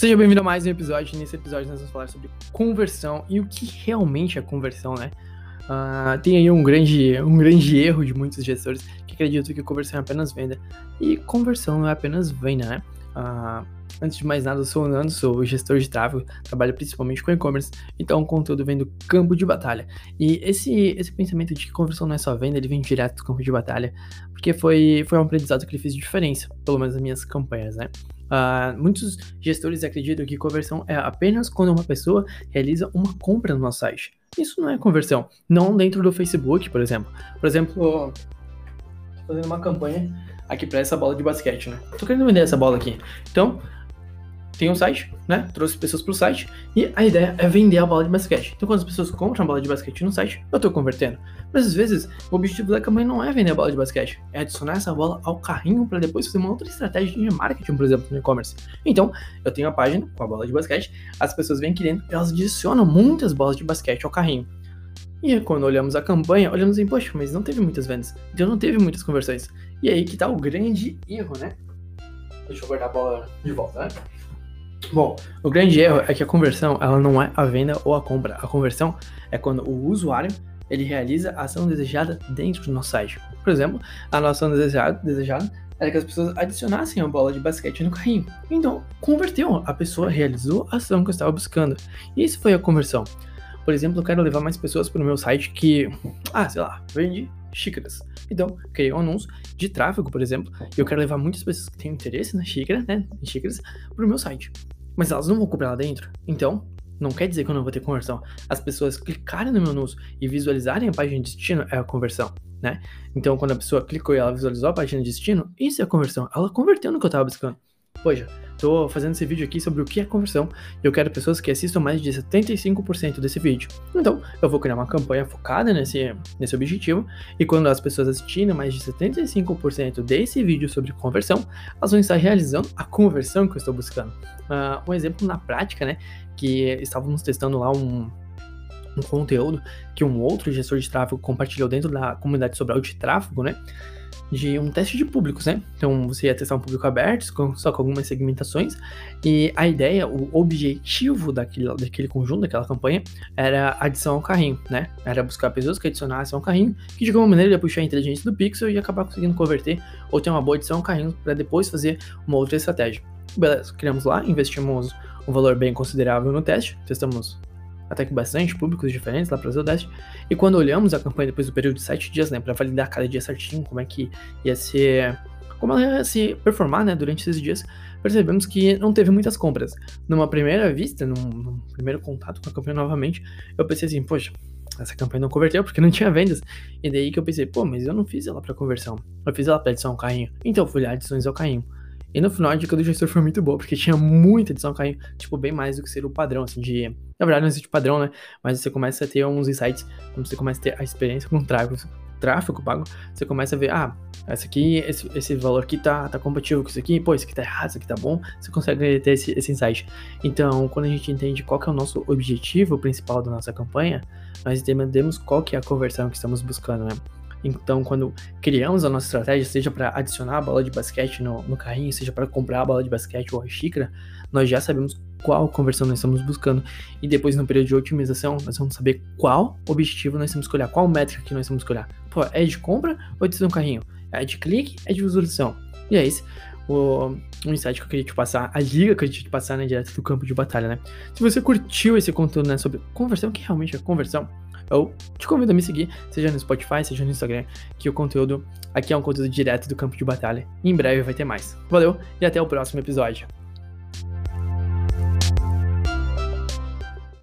Seja bem-vindo a mais um episódio. Nesse episódio nós vamos falar sobre conversão e o que realmente é conversão, né? Uh, tem aí um grande, um grande erro de muitos gestores que acreditam que conversão é apenas venda. E conversão não é apenas venda, né? Uh, antes de mais nada, eu sou o Nando, sou gestor de tráfego, trabalho principalmente com e-commerce, então o conteúdo vem do campo de batalha. E esse, esse pensamento de que conversão não é só venda, ele vem direto do campo de batalha, porque foi, foi um aprendizado que ele fez diferença, pelo menos nas minhas campanhas, né? Uh, muitos gestores acreditam que conversão é apenas quando uma pessoa realiza uma compra no nosso site. Isso não é conversão. Não dentro do Facebook, por exemplo. Por exemplo, fazendo uma campanha aqui para essa bola de basquete, né? Tô querendo vender essa bola aqui. Então, tem um site, né? Trouxe pessoas pro site e a ideia é vender a bola de basquete. Então, quando as pessoas compram a bola de basquete no site, eu tô convertendo. Mas às vezes, o objetivo da campanha não é vender a bola de basquete, é adicionar essa bola ao carrinho para depois fazer uma outra estratégia de marketing, por exemplo, no e-commerce. Então, eu tenho a página com a bola de basquete, as pessoas vêm querendo, elas adicionam muitas bolas de basquete ao carrinho. E quando olhamos a campanha, olhamos em, poxa, mas não teve muitas vendas, então não teve muitas conversões. E aí que tá o grande erro, né? Deixa eu guardar a bola de volta, né? Bom, o grande erro é que a conversão ela não é a venda ou a compra. A conversão é quando o usuário ele realiza a ação desejada dentro do nosso site. Por exemplo, a nossa ação desejada, era que as pessoas adicionassem a bola de basquete no carrinho. Então, converteu. A pessoa realizou a ação que eu estava buscando. E isso foi a conversão. Por exemplo, eu quero levar mais pessoas para o meu site que, ah, sei lá, vende xícaras. Então, criei um anúncio de tráfego, por exemplo, e eu quero levar muitas pessoas que têm interesse na xícara, né, em xícaras, para o meu site. Mas elas não vão comprar lá dentro. Então, não quer dizer que eu não vou ter conversão. As pessoas clicarem no meu anúncio e visualizarem a página de destino é a conversão, né? Então, quando a pessoa clicou e ela visualizou a página de destino, isso é a conversão. Ela converteu no que eu estava buscando. Poxa, tô fazendo esse vídeo aqui sobre o que é conversão e eu quero pessoas que assistam mais de 75% desse vídeo. Então, eu vou criar uma campanha focada nesse, nesse objetivo e quando as pessoas assistirem mais de 75% desse vídeo sobre conversão, elas vão estar realizando a conversão que eu estou buscando. Uh, um exemplo na prática, né, que estávamos testando lá um, um conteúdo que um outro gestor de tráfego compartilhou dentro da comunidade Sobral de tráfego, né? de um teste de públicos, né? Então você ia testar um público aberto, só com algumas segmentações, e a ideia, o objetivo daquele, daquele conjunto, daquela campanha, era adição ao carrinho, né? Era buscar pessoas que adicionassem ao carrinho, que de alguma maneira ia puxar a inteligência do pixel e acabar conseguindo converter ou ter uma boa adição ao carrinho para depois fazer uma outra estratégia. Beleza, criamos lá, investimos um valor bem considerável no teste, testamos até que bastante públicos diferentes lá para o Zodeste. E quando olhamos a campanha depois do período de 7 dias, né, para validar cada dia certinho como é que ia ser, como ela ia se performar, né, durante esses dias, percebemos que não teve muitas compras. Numa primeira vista, num, num primeiro contato com a campanha novamente, eu pensei assim, poxa, essa campanha não converteu porque não tinha vendas. E daí que eu pensei, pô, mas eu não fiz ela para conversão. Eu fiz ela para adição ao carrinho. Então eu fui lá adições ao carrinho. E no final a dica do gestor foi muito boa, porque tinha muita edição caindo, tipo, bem mais do que ser o padrão, assim, de. Na verdade, não existe padrão, né? Mas você começa a ter alguns insights, quando você começa a ter a experiência com tráfego, tráfego pago, você começa a ver, ah, esse aqui, esse, esse valor aqui tá, tá compatível com isso aqui, pô, isso aqui tá errado, isso aqui tá bom, você consegue ter esse, esse insight. Então, quando a gente entende qual é o nosso objetivo principal da nossa campanha, nós entendemos qual que é a conversão que estamos buscando, né? Então, quando criamos a nossa estratégia, seja para adicionar a bola de basquete no, no carrinho, seja para comprar a bola de basquete ou a xícara, nós já sabemos qual conversão nós estamos buscando. E depois, no período de otimização, nós vamos saber qual objetivo nós temos que olhar, qual métrica que nós temos que olhar. Pô, é de compra ou de no carrinho? É de clique? É de visualização? E é esse o, o insight que eu queria te passar, a dica que eu queria te passar, né, direto do campo de batalha, né? Se você curtiu esse conteúdo, né, sobre conversão, que realmente é conversão, eu te convido a me seguir, seja no Spotify, seja no Instagram, que o conteúdo aqui é um conteúdo direto do campo de batalha. Em breve vai ter mais. Valeu e até o próximo episódio.